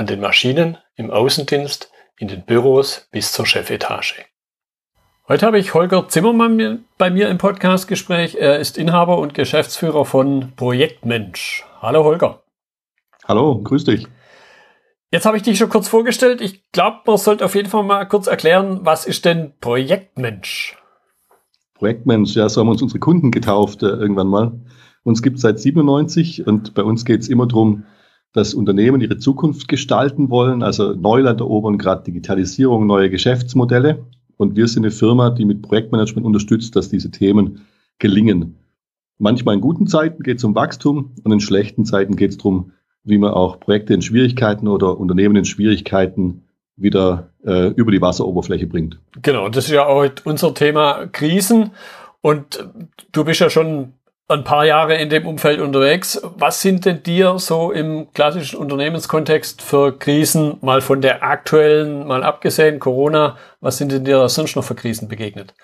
an den Maschinen, im Außendienst, in den Büros bis zur Chefetage. Heute habe ich Holger Zimmermann bei mir im Podcastgespräch. Er ist Inhaber und Geschäftsführer von Projektmensch. Hallo Holger. Hallo, grüß dich. Jetzt habe ich dich schon kurz vorgestellt. Ich glaube, man sollte auf jeden Fall mal kurz erklären, was ist denn Projektmensch? Projektmensch, ja, so haben uns unsere Kunden getauft äh, irgendwann mal. Uns gibt es seit 97 und bei uns geht es immer darum, dass Unternehmen ihre Zukunft gestalten wollen, also Neuland erobern, gerade Digitalisierung, neue Geschäftsmodelle. Und wir sind eine Firma, die mit Projektmanagement unterstützt, dass diese Themen gelingen. Manchmal in guten Zeiten geht es um Wachstum und in schlechten Zeiten geht es darum, wie man auch Projekte in Schwierigkeiten oder Unternehmen in Schwierigkeiten wieder äh, über die Wasseroberfläche bringt. Genau, das ist ja auch unser Thema Krisen. Und du bist ja schon ein paar Jahre in dem Umfeld unterwegs. Was sind denn dir so im klassischen Unternehmenskontext für Krisen, mal von der aktuellen, mal abgesehen, Corona, was sind denn dir sonst noch für Krisen begegnet?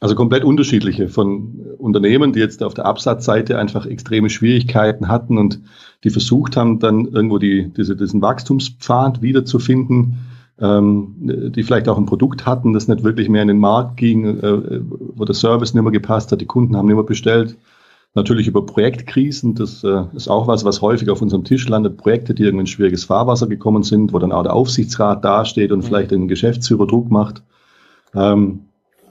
Also komplett unterschiedliche von Unternehmen, die jetzt auf der Absatzseite einfach extreme Schwierigkeiten hatten und die versucht haben, dann irgendwo die, diese, diesen Wachstumspfad wiederzufinden ähm, die vielleicht auch ein Produkt hatten, das nicht wirklich mehr in den Markt ging, äh, wo der Service nicht mehr gepasst hat, die Kunden haben nicht mehr bestellt. Natürlich über Projektkrisen, das äh, ist auch was, was häufig auf unserem Tisch landet. Projekte, die irgendwie in schwieriges Fahrwasser gekommen sind, wo dann auch der Aufsichtsrat dasteht und mhm. vielleicht den Geschäftsführer Druck macht. Ähm,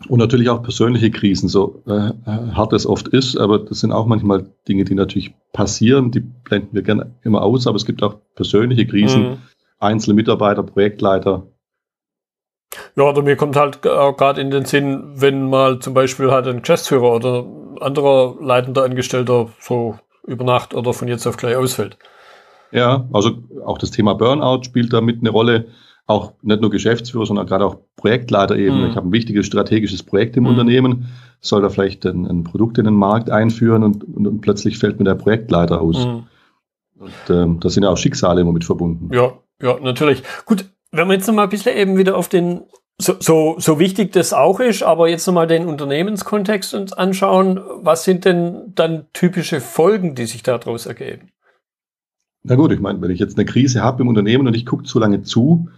und natürlich auch persönliche Krisen, so äh, hart es oft ist, aber das sind auch manchmal Dinge, die natürlich passieren, die blenden wir gerne immer aus, aber es gibt auch persönliche Krisen, mhm einzelne Mitarbeiter, Projektleiter. Ja, oder mir kommt halt auch gerade in den Sinn, wenn mal zum Beispiel halt ein Geschäftsführer oder anderer leitender Angestellter so über Nacht oder von jetzt auf gleich ausfällt. Ja, also auch das Thema Burnout spielt damit eine Rolle. Auch nicht nur Geschäftsführer, sondern gerade auch Projektleiter eben. Mhm. Ich habe ein wichtiges strategisches Projekt im mhm. Unternehmen, soll da vielleicht ein, ein, Produkt in den Markt einführen und, und, und, plötzlich fällt mir der Projektleiter aus. Mhm. Und ähm, da sind ja auch Schicksale immer mit verbunden. Ja, ja, natürlich. Gut, wenn wir jetzt nochmal ein bisschen eben wieder auf den, so, so, so wichtig das auch ist, aber jetzt nochmal den Unternehmenskontext uns anschauen, was sind denn dann typische Folgen, die sich daraus ergeben? Na gut, ich meine, wenn ich jetzt eine Krise habe im Unternehmen und ich gucke zu lange zu,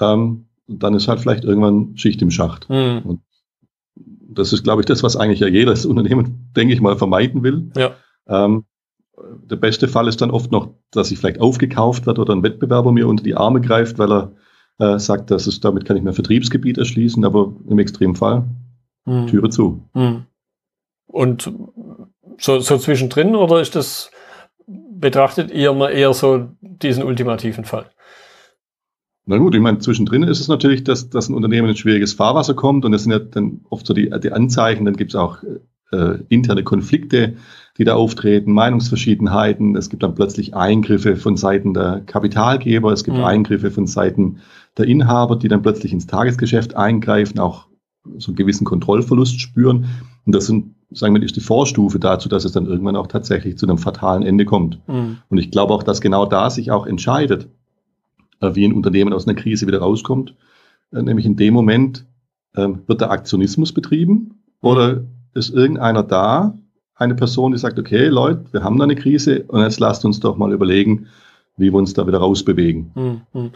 ähm, dann ist halt vielleicht irgendwann Schicht im Schacht. Mhm. Und das ist, glaube ich, das, was eigentlich ja jedes Unternehmen, denke ich mal, vermeiden will. Ja. Ähm, der beste Fall ist dann oft noch, dass ich vielleicht aufgekauft wird oder ein Wettbewerber mir unter die Arme greift, weil er äh, sagt, das ist, damit kann ich mein Vertriebsgebiet erschließen, aber im Extremfall hm. Türe zu. Hm. Und so, so zwischendrin oder ist das, betrachtet ihr mal eher so diesen ultimativen Fall? Na gut, ich meine, zwischendrin ist es natürlich, dass, dass ein Unternehmen in schwieriges Fahrwasser kommt und das sind ja dann oft so die, die Anzeichen, dann gibt es auch äh, interne Konflikte, die da auftreten, Meinungsverschiedenheiten. Es gibt dann plötzlich Eingriffe von Seiten der Kapitalgeber, es gibt mhm. Eingriffe von Seiten der Inhaber, die dann plötzlich ins Tagesgeschäft eingreifen, auch so einen gewissen Kontrollverlust spüren. Und das sind, sagen wir, ist die Vorstufe dazu, dass es dann irgendwann auch tatsächlich zu einem fatalen Ende kommt. Mhm. Und ich glaube auch, dass genau da sich auch entscheidet, äh, wie ein Unternehmen aus einer Krise wieder rauskommt. Äh, nämlich in dem Moment ähm, wird der Aktionismus betrieben oder ist irgendeiner da, eine Person, die sagt, okay, Leute, wir haben da eine Krise und jetzt lasst uns doch mal überlegen, wie wir uns da wieder rausbewegen. Hm, hm.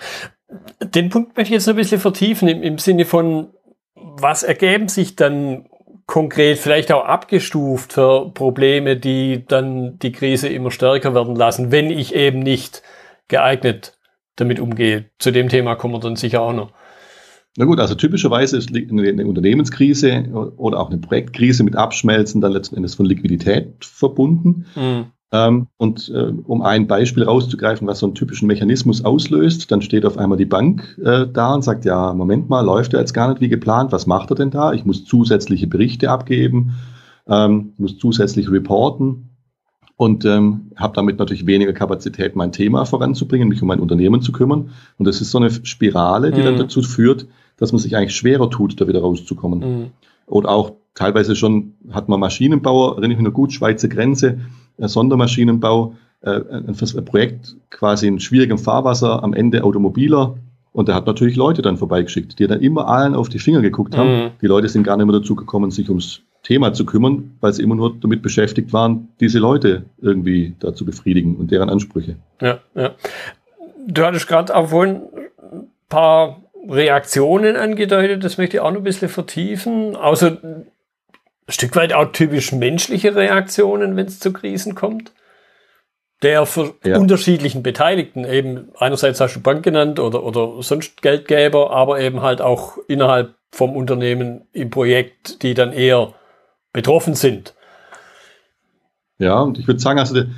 Den Punkt möchte ich jetzt ein bisschen vertiefen im, im Sinne von, was ergeben sich dann konkret, vielleicht auch abgestuft für Probleme, die dann die Krise immer stärker werden lassen, wenn ich eben nicht geeignet damit umgehe. Zu dem Thema kommen wir dann sicher auch noch. Na gut, also typischerweise ist eine Unternehmenskrise oder auch eine Projektkrise mit Abschmelzen dann letzten Endes von Liquidität verbunden. Mhm. Ähm, und äh, um ein Beispiel rauszugreifen, was so einen typischen Mechanismus auslöst, dann steht auf einmal die Bank äh, da und sagt, ja, Moment mal, läuft er jetzt gar nicht wie geplant, was macht er denn da? Ich muss zusätzliche Berichte abgeben, ähm, muss zusätzlich reporten. und ähm, habe damit natürlich weniger Kapazität, mein Thema voranzubringen, mich um mein Unternehmen zu kümmern. Und das ist so eine Spirale, die mhm. dann dazu führt, dass man sich eigentlich schwerer tut, da wieder rauszukommen. Mhm. Oder auch teilweise schon hat man Maschinenbauer, erinnere ich mich noch gut, Schweizer Grenze, äh, Sondermaschinenbau, äh, ein, ein Projekt quasi in schwierigem Fahrwasser, am Ende Automobiler. Und der hat natürlich Leute dann vorbeigeschickt, die dann immer allen auf die Finger geguckt haben. Mhm. Die Leute sind gar nicht mehr dazu gekommen, sich ums Thema zu kümmern, weil sie immer nur damit beschäftigt waren, diese Leute irgendwie da zu befriedigen und deren Ansprüche. Ja, ja. Du hattest gerade auch vorhin ein paar Reaktionen angedeutet, das möchte ich auch noch ein bisschen vertiefen. Außer ein Stück weit auch typisch menschliche Reaktionen, wenn es zu Krisen kommt der für ja. unterschiedlichen Beteiligten eben einerseits hast du Bank genannt oder, oder sonst Geldgeber, aber eben halt auch innerhalb vom Unternehmen im Projekt, die dann eher betroffen sind. Ja, und ich würde sagen, also die,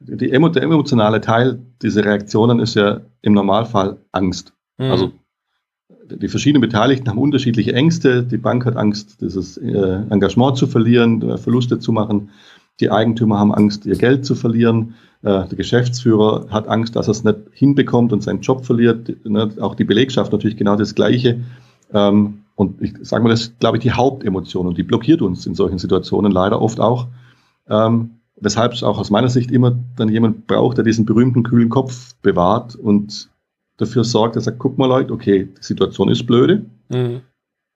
die, der emotionale Teil dieser Reaktionen ist ja im Normalfall Angst. Mhm. Also die verschiedenen Beteiligten haben unterschiedliche Ängste. Die Bank hat Angst, dieses äh, Engagement zu verlieren, Verluste zu machen. Die Eigentümer haben Angst, ihr Geld zu verlieren. Äh, der Geschäftsführer hat Angst, dass er es nicht hinbekommt und seinen Job verliert. Ne? Auch die Belegschaft natürlich genau das Gleiche. Ähm, und ich sage mal, das ist, glaube ich, die Hauptemotion und die blockiert uns in solchen Situationen leider oft auch. Ähm, weshalb es auch aus meiner Sicht immer dann jemand braucht, der diesen berühmten kühlen Kopf bewahrt und dafür sorgt, dass er sagt, guck mal Leute, okay, die Situation ist blöde, mhm.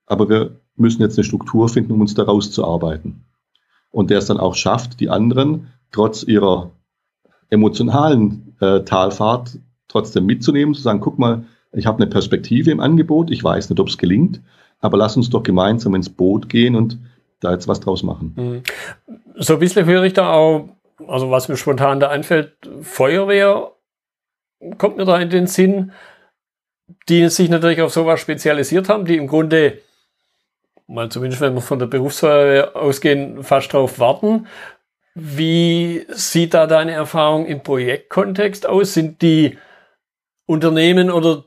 aber wir müssen jetzt eine Struktur finden, um uns da rauszuarbeiten. Und der es dann auch schafft, die anderen trotz ihrer emotionalen äh, Talfahrt trotzdem mitzunehmen, zu sagen, guck mal, ich habe eine Perspektive im Angebot, ich weiß nicht, ob es gelingt, aber lass uns doch gemeinsam ins Boot gehen und da jetzt was draus machen. Mhm. So ein bisschen höre ich da auch, also was mir spontan da einfällt, Feuerwehr kommt mir da in den Sinn, die sich natürlich auf sowas spezialisiert haben, die im Grunde, mal zumindest wenn wir von der Berufsfeuerwehr ausgehen, fast drauf warten. Wie sieht da deine Erfahrung im Projektkontext aus? Sind die Unternehmen oder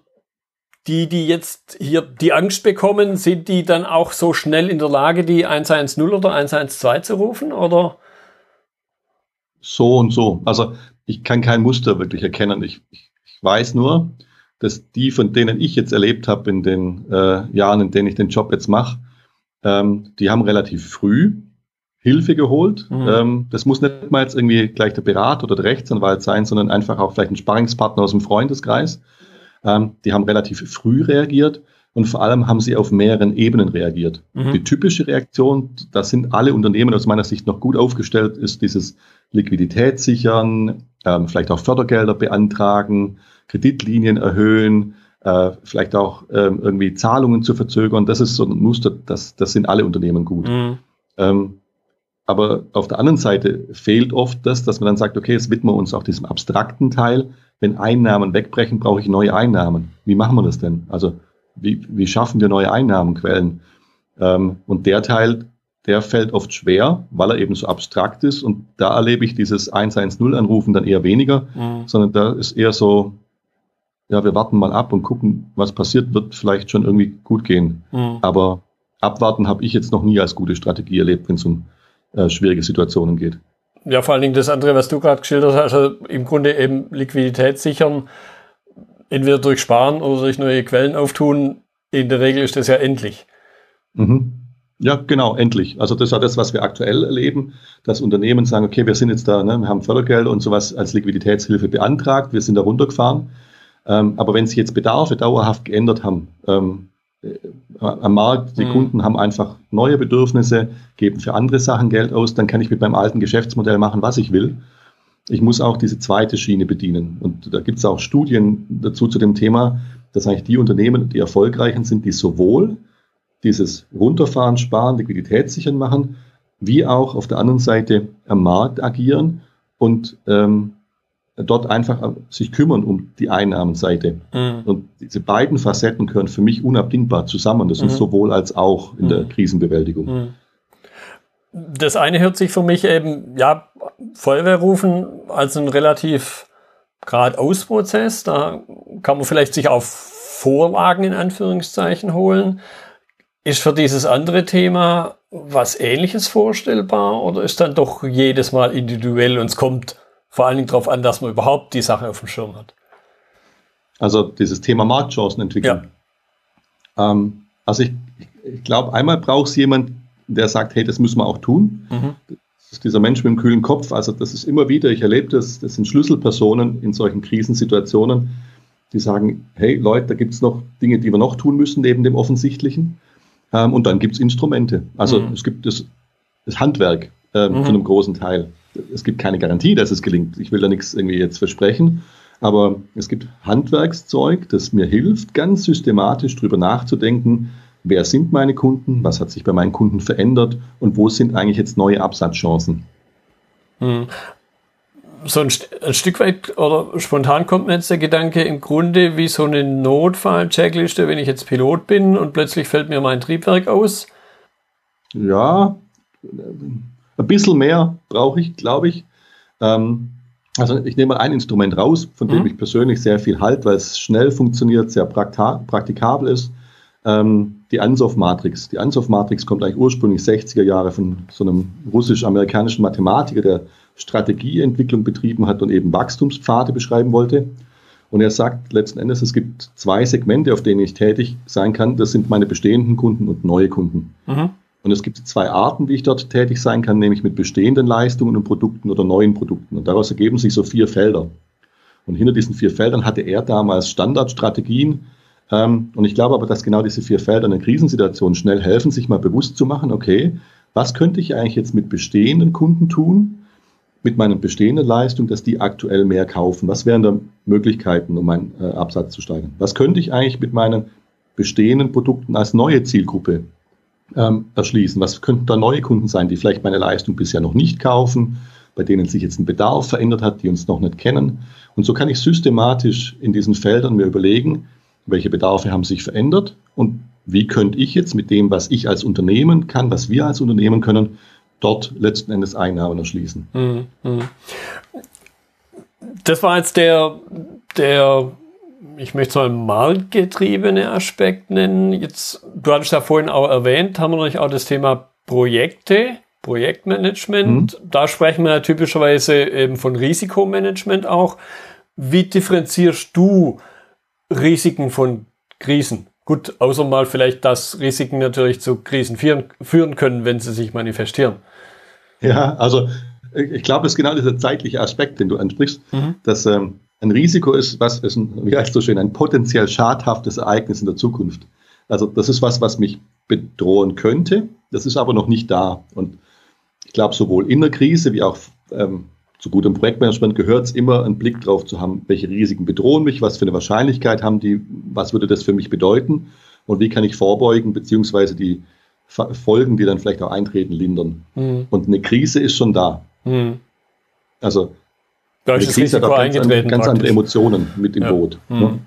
die, die jetzt hier die Angst bekommen, sind die dann auch so schnell in der Lage, die 110 oder 112 zu rufen, oder? So und so. Also ich kann kein Muster wirklich erkennen. Ich, ich, ich weiß nur, dass die, von denen ich jetzt erlebt habe in den äh, Jahren, in denen ich den Job jetzt mache, ähm, die haben relativ früh Hilfe geholt. Mhm. Ähm, das muss nicht mal jetzt irgendwie gleich der Berater oder der Rechtsanwalt sein, sondern einfach auch vielleicht ein Sparringspartner aus dem Freundeskreis. Ähm, die haben relativ früh reagiert und vor allem haben sie auf mehreren Ebenen reagiert. Mhm. Die typische Reaktion, da sind alle Unternehmen aus meiner Sicht noch gut aufgestellt, ist dieses Liquidität sichern, ähm, vielleicht auch Fördergelder beantragen, Kreditlinien erhöhen, äh, vielleicht auch ähm, irgendwie Zahlungen zu verzögern. Das ist so ein Muster, das, das sind alle Unternehmen gut. Mhm. Ähm, aber auf der anderen Seite fehlt oft das, dass man dann sagt, okay, jetzt widmen wir uns auch diesem abstrakten Teil. Wenn Einnahmen wegbrechen, brauche ich neue Einnahmen. Wie machen wir das denn? Also wie, wie schaffen wir neue Einnahmenquellen? Ähm, und der Teil, der fällt oft schwer, weil er eben so abstrakt ist. Und da erlebe ich dieses 110-Anrufen dann eher weniger, mhm. sondern da ist eher so, ja, wir warten mal ab und gucken, was passiert, wird vielleicht schon irgendwie gut gehen. Mhm. Aber abwarten habe ich jetzt noch nie als gute Strategie erlebt, wenn es um äh, schwierige Situationen geht. Ja, vor allen Dingen das andere, was du gerade geschildert hast, also im Grunde eben Liquidität sichern, entweder durch Sparen oder durch neue Quellen auftun. In der Regel ist das ja endlich. Mhm. Ja, genau, endlich. Also das ist ja das, was wir aktuell erleben, dass Unternehmen sagen, okay, wir sind jetzt da, ne, wir haben Fördergeld und sowas als Liquiditätshilfe beantragt, wir sind da runtergefahren. Ähm, aber wenn sich jetzt Bedarfe dauerhaft geändert haben, ähm, äh, am Markt, die mhm. Kunden haben einfach neue Bedürfnisse, geben für andere Sachen Geld aus, dann kann ich mit meinem alten Geschäftsmodell machen, was ich will. Ich muss auch diese zweite Schiene bedienen. Und da gibt es auch Studien dazu zu dem Thema, dass eigentlich die Unternehmen, die erfolgreichen sind, die sowohl dieses Runterfahren, Sparen, Liquidität sichern machen, wie auch auf der anderen Seite am Markt agieren und ähm, dort einfach sich kümmern um die Einnahmenseite. Mhm. Und diese beiden Facetten gehören für mich unabdingbar zusammen. Das mhm. ist sowohl als auch in mhm. der Krisenbewältigung. Das eine hört sich für mich eben, ja, Feuerwehr rufen als ein relativ geradeaus Prozess. Da kann man vielleicht sich auch Vorlagen in Anführungszeichen holen. Ist für dieses andere Thema was Ähnliches vorstellbar oder ist dann doch jedes Mal individuell und es kommt vor allen Dingen darauf an, dass man überhaupt die Sache auf dem Schirm hat? Also dieses Thema Marktchancen entwickeln. Ja. Ähm, also ich, ich glaube, einmal braucht es jemand, der sagt, hey, das müssen wir auch tun. Mhm. Das ist dieser Mensch mit dem kühlen Kopf. Also das ist immer wieder, ich erlebe das, das sind Schlüsselpersonen in solchen Krisensituationen, die sagen, hey Leute, da gibt es noch Dinge, die wir noch tun müssen neben dem Offensichtlichen. Ähm, und dann gibt es Instrumente. Also mhm. es gibt das, das Handwerk äh, mhm. zu einem großen Teil. Es gibt keine Garantie, dass es gelingt. Ich will da nichts irgendwie jetzt versprechen. Aber es gibt Handwerkszeug, das mir hilft, ganz systematisch darüber nachzudenken, wer sind meine Kunden, was hat sich bei meinen Kunden verändert und wo sind eigentlich jetzt neue Absatzchancen. Mhm so ein, ein, Stück weit oder spontan kommt mir jetzt der Gedanke im Grunde wie so eine Notfall-Checkliste, wenn ich jetzt Pilot bin und plötzlich fällt mir mein Triebwerk aus. Ja, ein bisschen mehr brauche ich, glaube ich. Ähm, also ich nehme ein Instrument raus, von dem mhm. ich persönlich sehr viel halte, weil es schnell funktioniert, sehr praktikabel ist. Ähm, die Ansoff-Matrix. Die Ansoff-Matrix kommt eigentlich ursprünglich 60er Jahre von so einem russisch-amerikanischen Mathematiker, der Strategieentwicklung betrieben hat und eben Wachstumspfade beschreiben wollte. Und er sagt letzten Endes, es gibt zwei Segmente, auf denen ich tätig sein kann. Das sind meine bestehenden Kunden und neue Kunden. Mhm. Und es gibt zwei Arten, wie ich dort tätig sein kann, nämlich mit bestehenden Leistungen und Produkten oder neuen Produkten. Und daraus ergeben sich so vier Felder. Und hinter diesen vier Feldern hatte er damals Standardstrategien. Ähm, und ich glaube aber, dass genau diese vier Felder in einer Krisensituation schnell helfen, sich mal bewusst zu machen, okay, was könnte ich eigentlich jetzt mit bestehenden Kunden tun? mit meinen bestehenden Leistungen, dass die aktuell mehr kaufen? Was wären da Möglichkeiten, um meinen äh, Absatz zu steigern? Was könnte ich eigentlich mit meinen bestehenden Produkten als neue Zielgruppe ähm, erschließen? Was könnten da neue Kunden sein, die vielleicht meine Leistung bisher noch nicht kaufen, bei denen sich jetzt ein Bedarf verändert hat, die uns noch nicht kennen? Und so kann ich systematisch in diesen Feldern mir überlegen, welche Bedarfe haben sich verändert und wie könnte ich jetzt mit dem, was ich als Unternehmen kann, was wir als Unternehmen können, dort letzten Endes Einnahmen erschließen. Mhm, mhm. Das war jetzt der, der, ich möchte es mal marktgetriebene Aspekt nennen. Jetzt, du hattest ja vorhin auch erwähnt, haben wir noch auch das Thema Projekte, Projektmanagement. Mhm. Da sprechen wir ja typischerweise eben von Risikomanagement auch. Wie differenzierst du Risiken von Krisen? Gut, außer mal vielleicht, dass Risiken natürlich zu Krisen führen, können, wenn sie sich manifestieren. Ja, also ich glaube, es ist genau dieser zeitliche Aspekt, den du ansprichst, mhm. dass ähm, ein Risiko ist, was ist ein, wie heißt so schön, ein potenziell schadhaftes Ereignis in der Zukunft. Also das ist was, was mich bedrohen könnte, das ist aber noch nicht da. Und ich glaube, sowohl in der Krise wie auch ähm, zu gutem Projektmanagement gehört es immer, einen Blick drauf zu haben, welche Risiken bedrohen mich, was für eine Wahrscheinlichkeit haben die, was würde das für mich bedeuten und wie kann ich vorbeugen, beziehungsweise die Folgen, die dann vielleicht auch eintreten, lindern. Mhm. Und eine Krise ist schon da. Mhm. Also da eine Krise hat auch ganz, an, ganz andere Emotionen mit im ja. Boot. Mhm. Ne?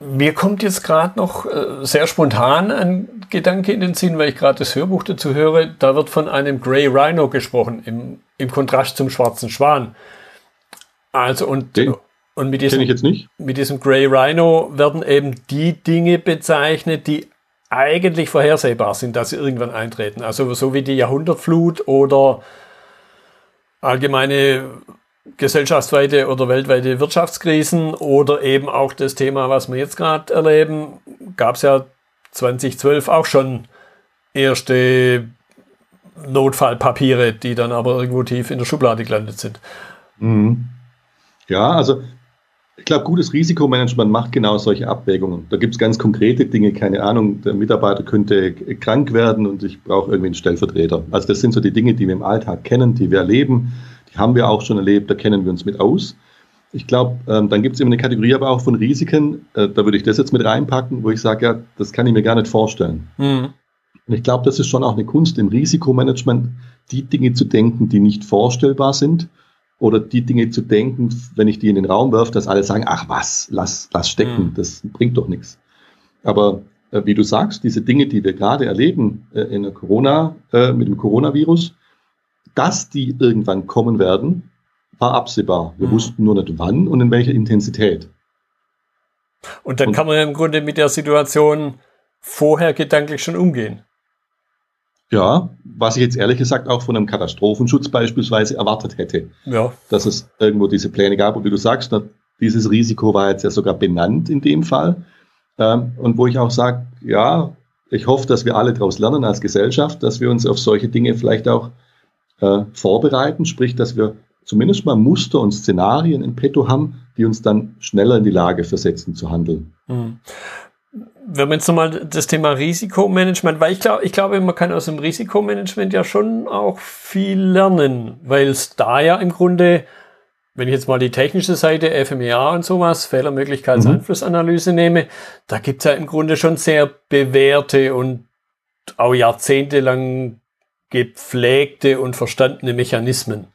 Mir kommt jetzt gerade noch äh, sehr spontan ein Gedanke in den Sinn, weil ich gerade das Hörbuch dazu höre. Da wird von einem Grey Rhino gesprochen, im, im Kontrast zum schwarzen Schwan. Also und, Den, und mit diesem, ich jetzt nicht. mit diesem Grey Rhino werden eben die Dinge bezeichnet, die eigentlich vorhersehbar sind, dass sie irgendwann eintreten. Also so wie die Jahrhundertflut oder allgemeine gesellschaftsweite oder weltweite Wirtschaftskrisen oder eben auch das Thema, was wir jetzt gerade erleben, gab es ja 2012 auch schon erste Notfallpapiere, die dann aber irgendwo tief in der Schublade gelandet sind. Mhm. Ja, also ich glaube, gutes Risikomanagement macht genau solche Abwägungen. Da gibt es ganz konkrete Dinge, keine Ahnung, der Mitarbeiter könnte krank werden und ich brauche irgendwie einen Stellvertreter. Also das sind so die Dinge, die wir im Alltag kennen, die wir erleben haben wir auch schon erlebt, da kennen wir uns mit aus. Ich glaube, ähm, dann gibt es immer eine Kategorie aber auch von Risiken, äh, da würde ich das jetzt mit reinpacken, wo ich sage, ja, das kann ich mir gar nicht vorstellen. Mhm. Und ich glaube, das ist schon auch eine Kunst im Risikomanagement, die Dinge zu denken, die nicht vorstellbar sind oder die Dinge zu denken, wenn ich die in den Raum werfe, dass alle sagen, ach was, lass, lass stecken, mhm. das bringt doch nichts. Aber äh, wie du sagst, diese Dinge, die wir gerade erleben äh, in der Corona, äh, mit dem Coronavirus, dass die irgendwann kommen werden, war absehbar. Wir mhm. wussten nur nicht wann und in welcher Intensität. Und dann und, kann man im Grunde mit der Situation vorher gedanklich schon umgehen. Ja, was ich jetzt ehrlich gesagt auch von einem Katastrophenschutz beispielsweise erwartet hätte. Ja. Dass es irgendwo diese Pläne gab. Und wie du sagst, dieses Risiko war jetzt ja sogar benannt in dem Fall. Ähm, und wo ich auch sage, ja, ich hoffe, dass wir alle daraus lernen als Gesellschaft, dass wir uns auf solche Dinge vielleicht auch äh, vorbereiten, sprich, dass wir zumindest mal Muster und Szenarien in petto haben, die uns dann schneller in die Lage versetzen zu handeln. Mhm wenn man jetzt nochmal das Thema Risikomanagement, weil ich glaube, ich glaube, man kann aus dem Risikomanagement ja schon auch viel lernen, weil es da ja im Grunde, wenn ich jetzt mal die technische Seite, FMEA und sowas, Fehlermöglichkeitseinflussanalyse mhm. nehme, da gibt's ja im Grunde schon sehr bewährte und auch jahrzehntelang gepflegte und verstandene Mechanismen.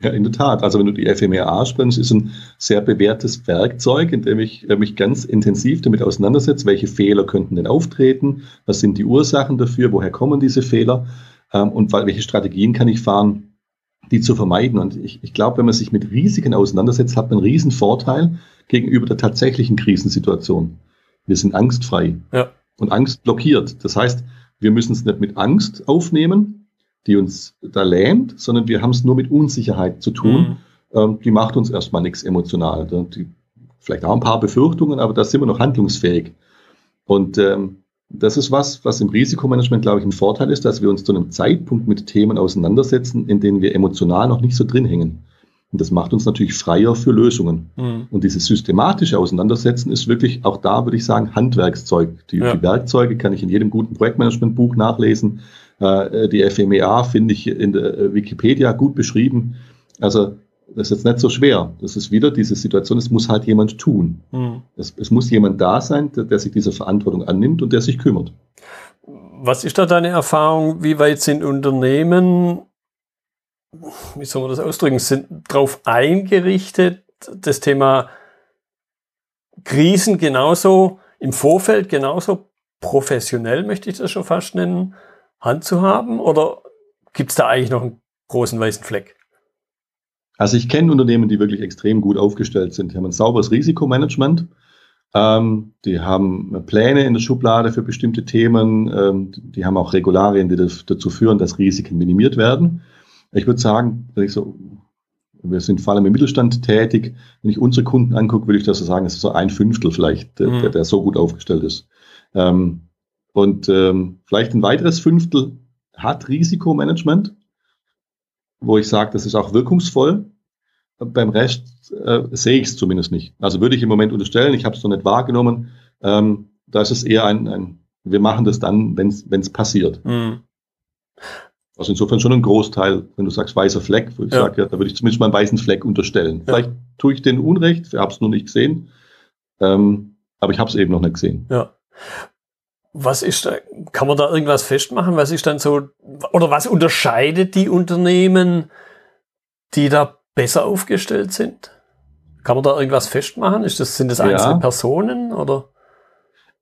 Ja, in der Tat. Also wenn du die FMEA springst, ist ein sehr bewährtes Werkzeug, in dem ich äh, mich ganz intensiv damit auseinandersetze, welche Fehler könnten denn auftreten, was sind die Ursachen dafür, woher kommen diese Fehler ähm, und welche Strategien kann ich fahren, die zu vermeiden. Und ich, ich glaube, wenn man sich mit Risiken auseinandersetzt, hat man einen riesen Vorteil gegenüber der tatsächlichen Krisensituation. Wir sind angstfrei ja. und Angst blockiert. Das heißt, wir müssen es nicht mit Angst aufnehmen, die uns da lähmt, sondern wir haben es nur mit Unsicherheit zu tun. Mhm. Ähm, die macht uns erstmal nichts emotional. Die, vielleicht auch ein paar Befürchtungen, aber da sind wir noch handlungsfähig. Und ähm, das ist was, was im Risikomanagement, glaube ich, ein Vorteil ist, dass wir uns zu einem Zeitpunkt mit Themen auseinandersetzen, in denen wir emotional noch nicht so drin hängen. Und das macht uns natürlich freier für Lösungen. Mhm. Und dieses systematische Auseinandersetzen ist wirklich auch da, würde ich sagen, Handwerkszeug. Die, ja. die Werkzeuge kann ich in jedem guten Projektmanagementbuch nachlesen. Äh, die FMEA finde ich in der äh, Wikipedia gut beschrieben. Also das ist jetzt nicht so schwer. Das ist wieder diese Situation, es muss halt jemand tun. Mhm. Es, es, muss jemand da sein, der, der sich dieser Verantwortung annimmt und der sich kümmert. Was ist da deine Erfahrung? Wie weit sind Unternehmen, wie soll man das ausdrücken, sind darauf eingerichtet, das Thema Krisen genauso im Vorfeld genauso professionell, möchte ich das schon fast nennen, handzuhaben? Oder gibt es da eigentlich noch einen großen weißen Fleck? Also ich kenne Unternehmen, die wirklich extrem gut aufgestellt sind. Die haben ein sauberes Risikomanagement. Ähm, die haben Pläne in der Schublade für bestimmte Themen. Ähm, die haben auch Regularien, die dazu führen, dass Risiken minimiert werden. Ich würde sagen, wenn ich so, wir sind vor allem im Mittelstand tätig. Wenn ich unsere Kunden angucke, würde ich das so sagen, es ist so ein Fünftel vielleicht, der, mhm. der so gut aufgestellt ist. Ähm, und ähm, vielleicht ein weiteres Fünftel hat Risikomanagement, wo ich sage, das ist auch wirkungsvoll. Beim Rest äh, sehe ich es zumindest nicht. Also würde ich im Moment unterstellen, ich habe es noch nicht wahrgenommen. Ähm, da ist es eher ein, ein wir machen das dann, wenn es passiert. Mhm. Also insofern schon ein Großteil, wenn du sagst weißer Fleck, wo ich ja. sage, ja, da würde ich zumindest mal einen weißen Fleck unterstellen. Ja. Vielleicht tue ich den Unrecht, ich habe es noch nicht gesehen, ähm, aber ich habe es eben noch nicht gesehen. Ja. Was ist da, kann man da irgendwas festmachen? Was ist dann so, oder was unterscheidet die Unternehmen, die da besser aufgestellt sind? Kann man da irgendwas festmachen? Ist das, sind das einzelne ja. Personen oder?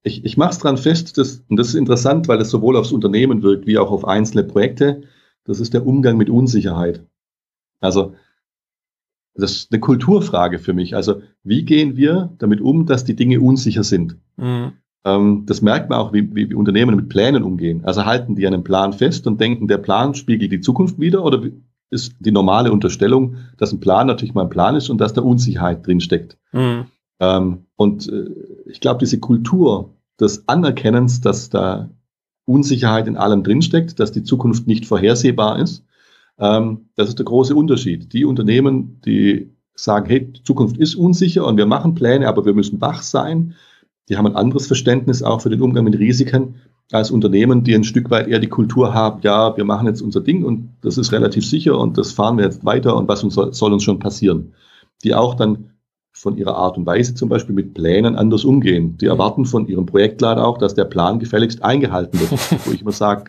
Ich, ich mache es dran fest, dass, und das ist interessant, weil es sowohl aufs Unternehmen wirkt wie auch auf einzelne Projekte. Das ist der Umgang mit Unsicherheit. Also, das ist eine Kulturfrage für mich. Also, wie gehen wir damit um, dass die Dinge unsicher sind? Mhm. Ähm, das merkt man auch, wie, wie, Unternehmen mit Plänen umgehen. Also halten die einen Plan fest und denken, der Plan spiegelt die Zukunft wieder oder ist die normale Unterstellung, dass ein Plan natürlich mal ein Plan ist und dass da Unsicherheit drinsteckt. Mhm. Ähm, und äh, ich glaube, diese Kultur des Anerkennens, dass da Unsicherheit in allem drinsteckt, dass die Zukunft nicht vorhersehbar ist, ähm, das ist der große Unterschied. Die Unternehmen, die sagen, hey, die Zukunft ist unsicher und wir machen Pläne, aber wir müssen wach sein, die haben ein anderes Verständnis auch für den Umgang mit Risiken als Unternehmen, die ein Stück weit eher die Kultur haben, ja, wir machen jetzt unser Ding und das ist relativ sicher und das fahren wir jetzt weiter und was uns soll, soll uns schon passieren. Die auch dann von ihrer Art und Weise zum Beispiel mit Plänen anders umgehen. Die erwarten von ihrem Projektleiter auch, dass der Plan gefälligst eingehalten wird. Wo ich immer sage,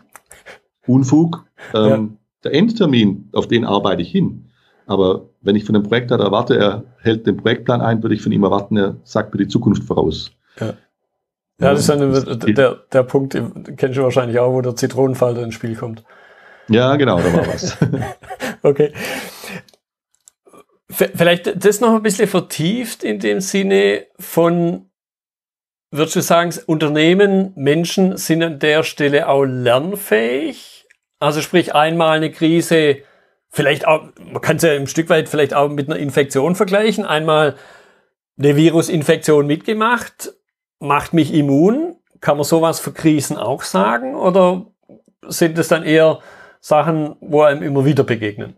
Unfug, ähm, ja. der Endtermin, auf den arbeite ich hin. Aber wenn ich von dem Projektleiter erwarte, er hält den Projektplan ein, würde ich von ihm erwarten, er sagt mir die Zukunft voraus. Ja. Ja, das ist dann der, der Punkt, den kennst du wahrscheinlich auch, wo der Zitronenfalter ins Spiel kommt. Ja, genau, da war was. okay. Vielleicht das noch ein bisschen vertieft in dem Sinne von, würdest du sagen, Unternehmen, Menschen sind an der Stelle auch lernfähig? Also sprich einmal eine Krise, vielleicht auch, man kann es ja ein Stück weit vielleicht auch mit einer Infektion vergleichen. Einmal eine Virusinfektion mitgemacht, macht mich immun. Kann man sowas für Krisen auch sagen? Oder sind es dann eher Sachen, wo einem immer wieder begegnen?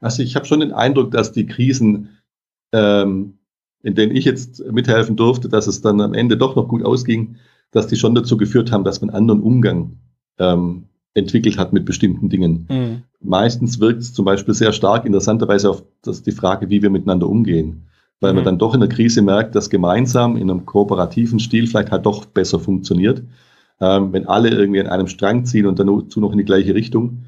Also ich habe schon den Eindruck, dass die Krisen, ähm, in denen ich jetzt mithelfen durfte, dass es dann am Ende doch noch gut ausging, dass die schon dazu geführt haben, dass man anderen Umgang ähm, entwickelt hat mit bestimmten Dingen. Mhm. Meistens wirkt es zum Beispiel sehr stark interessanterweise auf das, die Frage, wie wir miteinander umgehen. Weil mhm. man dann doch in der Krise merkt, dass gemeinsam in einem kooperativen Stil vielleicht halt doch besser funktioniert. Ähm, wenn alle irgendwie an einem Strang ziehen und dann dazu noch in die gleiche Richtung.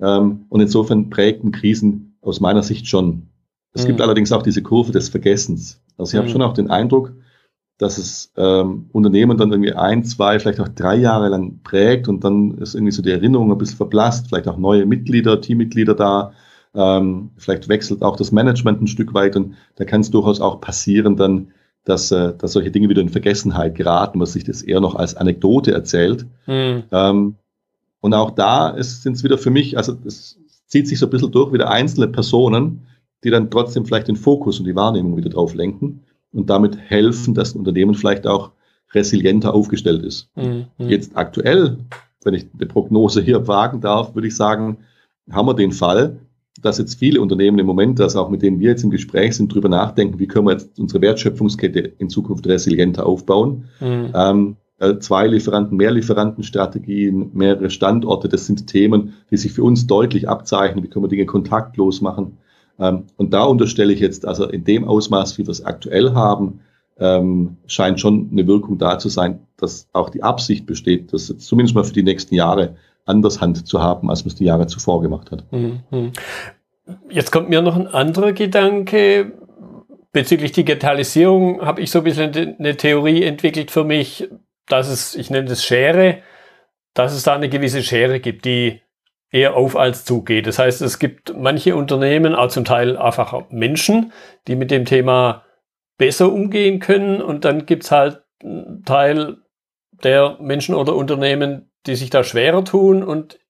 Ähm, und insofern prägten Krisen aus meiner Sicht schon. Es mhm. gibt allerdings auch diese Kurve des Vergessens. Also ich habe mhm. schon auch den Eindruck, dass es ähm, Unternehmen dann irgendwie ein, zwei, vielleicht auch drei Jahre lang prägt und dann ist irgendwie so die Erinnerung ein bisschen verblasst, vielleicht auch neue Mitglieder, Teammitglieder da, ähm, vielleicht wechselt auch das Management ein Stück weit und da kann es durchaus auch passieren dann, dass, äh, dass solche Dinge wieder in Vergessenheit geraten, was sich das eher noch als Anekdote erzählt. Mhm. Ähm, und auch da sind es wieder für mich, also es zieht sich so ein bisschen durch, wieder einzelne Personen, die dann trotzdem vielleicht den Fokus und die Wahrnehmung wieder drauf lenken und damit helfen, dass ein Unternehmen vielleicht auch resilienter aufgestellt ist. Mhm. Jetzt aktuell, wenn ich eine Prognose hier wagen darf, würde ich sagen, haben wir den Fall, dass jetzt viele Unternehmen im Moment, dass auch mit denen wir jetzt im Gespräch sind, drüber nachdenken, wie können wir jetzt unsere Wertschöpfungskette in Zukunft resilienter aufbauen. Mhm. Ähm, äh, zwei Lieferanten, mehr Lieferantenstrategien, mehrere Standorte, das sind Themen, die sich für uns deutlich abzeichnen. Wie können wir Dinge kontaktlos machen? Ähm, und da unterstelle ich jetzt, also in dem Ausmaß, wie wir es aktuell haben, ähm, scheint schon eine Wirkung da zu sein, dass auch die Absicht besteht, das zumindest mal für die nächsten Jahre anders Hand zu haben, als man es die Jahre zuvor gemacht hat. Mhm. Jetzt kommt mir noch ein anderer Gedanke. Bezüglich Digitalisierung habe ich so ein bisschen eine Theorie entwickelt für mich, dass es, ich nenne es Schere, dass es da eine gewisse Schere gibt, die eher auf als zugeht. Das heißt, es gibt manche Unternehmen, auch zum Teil einfach Menschen, die mit dem Thema besser umgehen können. Und dann gibt's halt einen Teil der Menschen oder Unternehmen, die sich da schwerer tun. Und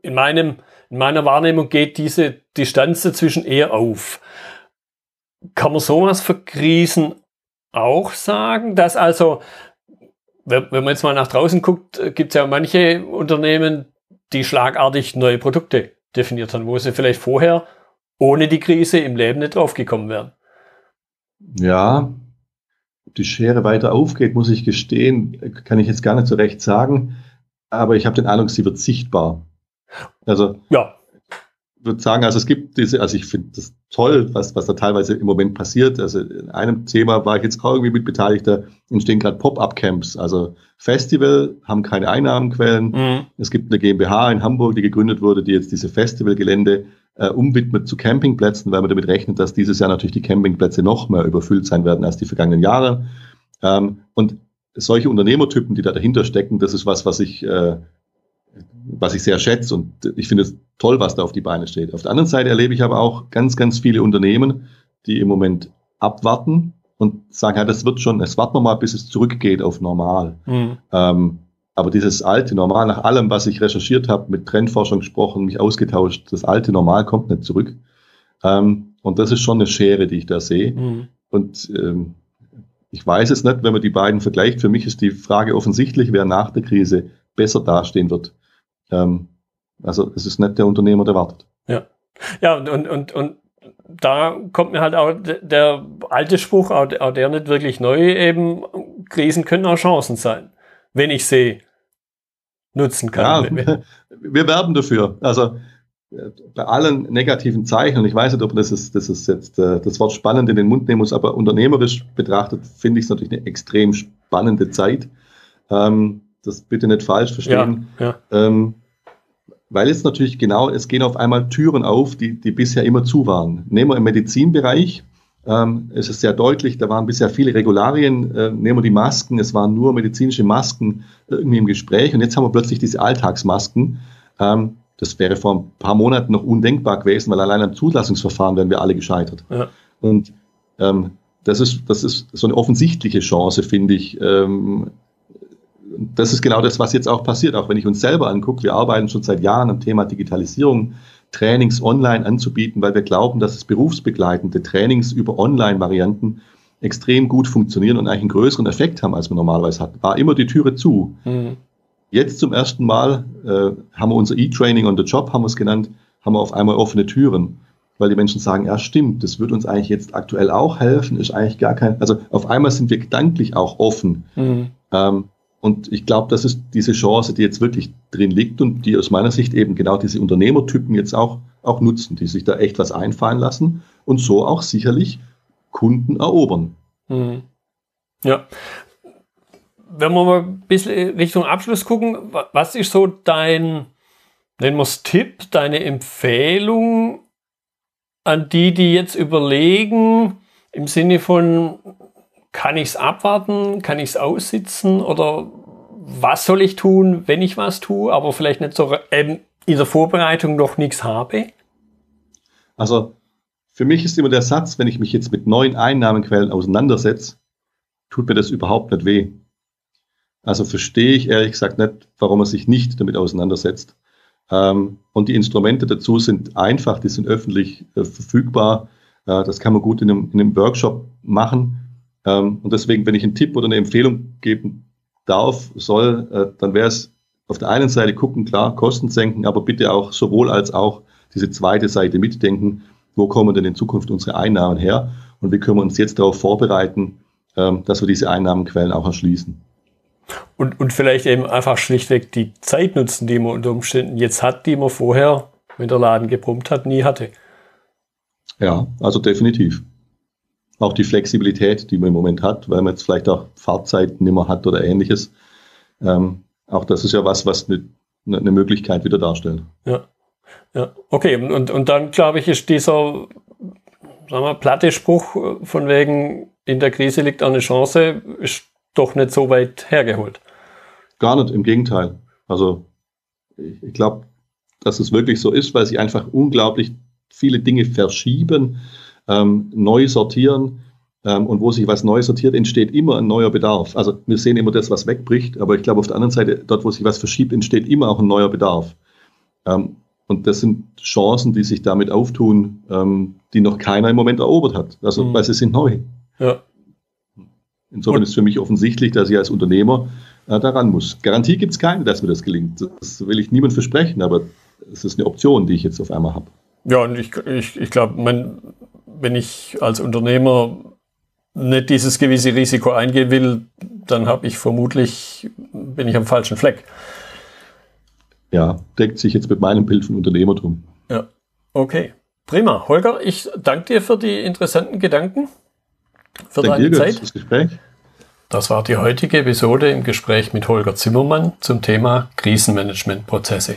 in meinem, in meiner Wahrnehmung geht diese Distanz dazwischen eher auf. Kann man sowas für Krisen auch sagen, dass also, wenn man jetzt mal nach draußen guckt, gibt es ja manche Unternehmen, die schlagartig neue Produkte definiert haben, wo sie vielleicht vorher ohne die Krise im Leben nicht draufgekommen wären. Ja, ob die Schere weiter aufgeht, muss ich gestehen, kann ich jetzt gar nicht so recht sagen. Aber ich habe den Eindruck, sie wird sichtbar. Also ja würde sagen, also es gibt diese, also ich finde das toll, was, was da teilweise im Moment passiert. Also in einem Thema war ich jetzt auch irgendwie mit beteiligt, da entstehen gerade Pop-up-Camps. Also Festival haben keine Einnahmenquellen. Mhm. Es gibt eine GmbH in Hamburg, die gegründet wurde, die jetzt diese Festivalgelände äh, umwidmet zu Campingplätzen, weil man damit rechnet, dass dieses Jahr natürlich die Campingplätze noch mehr überfüllt sein werden als die vergangenen Jahre. Ähm, und solche Unternehmertypen, die da dahinter stecken, das ist was, was ich äh, was ich sehr schätze und ich finde es toll, was da auf die Beine steht. Auf der anderen Seite erlebe ich aber auch ganz, ganz viele Unternehmen, die im Moment abwarten und sagen, ja, das wird schon, es warten wir mal, bis es zurückgeht auf normal. Mhm. Ähm, aber dieses alte Normal, nach allem, was ich recherchiert habe, mit Trendforschung gesprochen, mich ausgetauscht, das alte Normal kommt nicht zurück. Ähm, und das ist schon eine Schere, die ich da sehe. Mhm. Und ähm, ich weiß es nicht, wenn man die beiden vergleicht. Für mich ist die Frage offensichtlich, wer nach der Krise besser dastehen wird. Ähm, also es ist nicht der Unternehmer, der wartet. Ja. Ja, und, und, und, da kommt mir halt auch der alte Spruch, auch, der nicht wirklich neu, eben, Krisen können auch Chancen sein, wenn ich sie nutzen kann. Ja, wir werben dafür. Also bei allen negativen Zeichen, und ich weiß nicht, ob das ist, das ist jetzt äh, das Wort spannend in den Mund nehmen muss, aber unternehmerisch betrachtet finde ich es natürlich eine extrem spannende Zeit. Ähm, das bitte nicht falsch verstehen. Ja, ja. Ähm, weil jetzt natürlich genau, es gehen auf einmal Türen auf, die, die bisher immer zu waren. Nehmen wir im Medizinbereich, ähm, es ist sehr deutlich, da waren bisher viele Regularien, äh, nehmen wir die Masken, es waren nur medizinische Masken irgendwie im Gespräch und jetzt haben wir plötzlich diese Alltagsmasken. Ähm, das wäre vor ein paar Monaten noch undenkbar gewesen, weil allein am Zulassungsverfahren wären wir alle gescheitert. Ja. Und ähm, das, ist, das ist so eine offensichtliche Chance, finde ich, ähm, das ist genau das, was jetzt auch passiert. Auch wenn ich uns selber angucke, wir arbeiten schon seit Jahren am Thema Digitalisierung, Trainings online anzubieten, weil wir glauben, dass es berufsbegleitende Trainings über Online-Varianten extrem gut funktionieren und eigentlich einen größeren Effekt haben, als man normalerweise hat. War immer die Türe zu. Mhm. Jetzt zum ersten Mal äh, haben wir unser E-Training on the Job, haben wir es genannt, haben wir auf einmal offene Türen, weil die Menschen sagen, ja stimmt, das wird uns eigentlich jetzt aktuell auch helfen, ist eigentlich gar kein, also auf einmal sind wir gedanklich auch offen. Mhm. Ähm, und ich glaube, das ist diese Chance, die jetzt wirklich drin liegt und die aus meiner Sicht eben genau diese Unternehmertypen jetzt auch, auch nutzen, die sich da echt was einfallen lassen und so auch sicherlich Kunden erobern. Mhm. Ja. Wenn wir mal ein bisschen Richtung Abschluss gucken, was ist so dein, nennen wir es Tipp, deine Empfehlung an die, die jetzt überlegen, im Sinne von, kann ich es abwarten, kann ich es aussitzen oder was soll ich tun, wenn ich was tue, aber vielleicht nicht so ähm, in der Vorbereitung noch nichts habe? Also für mich ist immer der Satz, wenn ich mich jetzt mit neuen Einnahmenquellen auseinandersetze, tut mir das überhaupt nicht weh. Also verstehe ich ehrlich gesagt nicht, warum man sich nicht damit auseinandersetzt. Ähm, und die Instrumente dazu sind einfach, die sind öffentlich äh, verfügbar. Äh, das kann man gut in einem, in einem Workshop machen. Ähm, und deswegen, wenn ich einen Tipp oder eine Empfehlung geben darf, soll, äh, dann wäre es auf der einen Seite gucken, klar, Kosten senken, aber bitte auch sowohl als auch diese zweite Seite mitdenken, wo kommen denn in Zukunft unsere Einnahmen her und wie können wir uns jetzt darauf vorbereiten, ähm, dass wir diese Einnahmenquellen auch erschließen. Und, und vielleicht eben einfach schlichtweg die Zeit nutzen, die man unter Umständen jetzt hat, die man vorher, wenn der Laden gebrummt hat, nie hatte. Ja, also definitiv auch die Flexibilität, die man im Moment hat, weil man jetzt vielleicht auch Fahrzeiten nicht mehr hat oder ähnliches. Ähm, auch das ist ja was, was eine, eine Möglichkeit wieder darstellt. Ja, ja. okay. Und, und dann, glaube ich, ist dieser sagen wir, platte Spruch von wegen, in der Krise liegt eine Chance, ist doch nicht so weit hergeholt. Gar nicht, im Gegenteil. Also ich, ich glaube, dass es wirklich so ist, weil sich einfach unglaublich viele Dinge verschieben ähm, neu sortieren. Ähm, und wo sich was neu sortiert, entsteht immer ein neuer Bedarf. Also wir sehen immer das, was wegbricht, aber ich glaube auf der anderen Seite, dort, wo sich was verschiebt, entsteht immer auch ein neuer Bedarf. Ähm, und das sind Chancen, die sich damit auftun, ähm, die noch keiner im Moment erobert hat. Also, mhm. weil sie sind neu. Ja. Insofern ist für mich offensichtlich, dass ich als Unternehmer äh, daran muss. Garantie gibt es keine, dass mir das gelingt. Das will ich niemand versprechen, aber es ist eine Option, die ich jetzt auf einmal habe. Ja, und ich, ich, ich glaube, wenn ich als Unternehmer nicht dieses gewisse Risiko eingehen will, dann habe ich vermutlich, bin ich am falschen Fleck. Ja, deckt sich jetzt mit meinem Bild von Unternehmertum. Ja, okay. Prima. Holger, ich danke dir für die interessanten Gedanken, für Dank deine dir, Zeit. Das Gespräch. Das war die heutige Episode im Gespräch mit Holger Zimmermann zum Thema Krisenmanagementprozesse.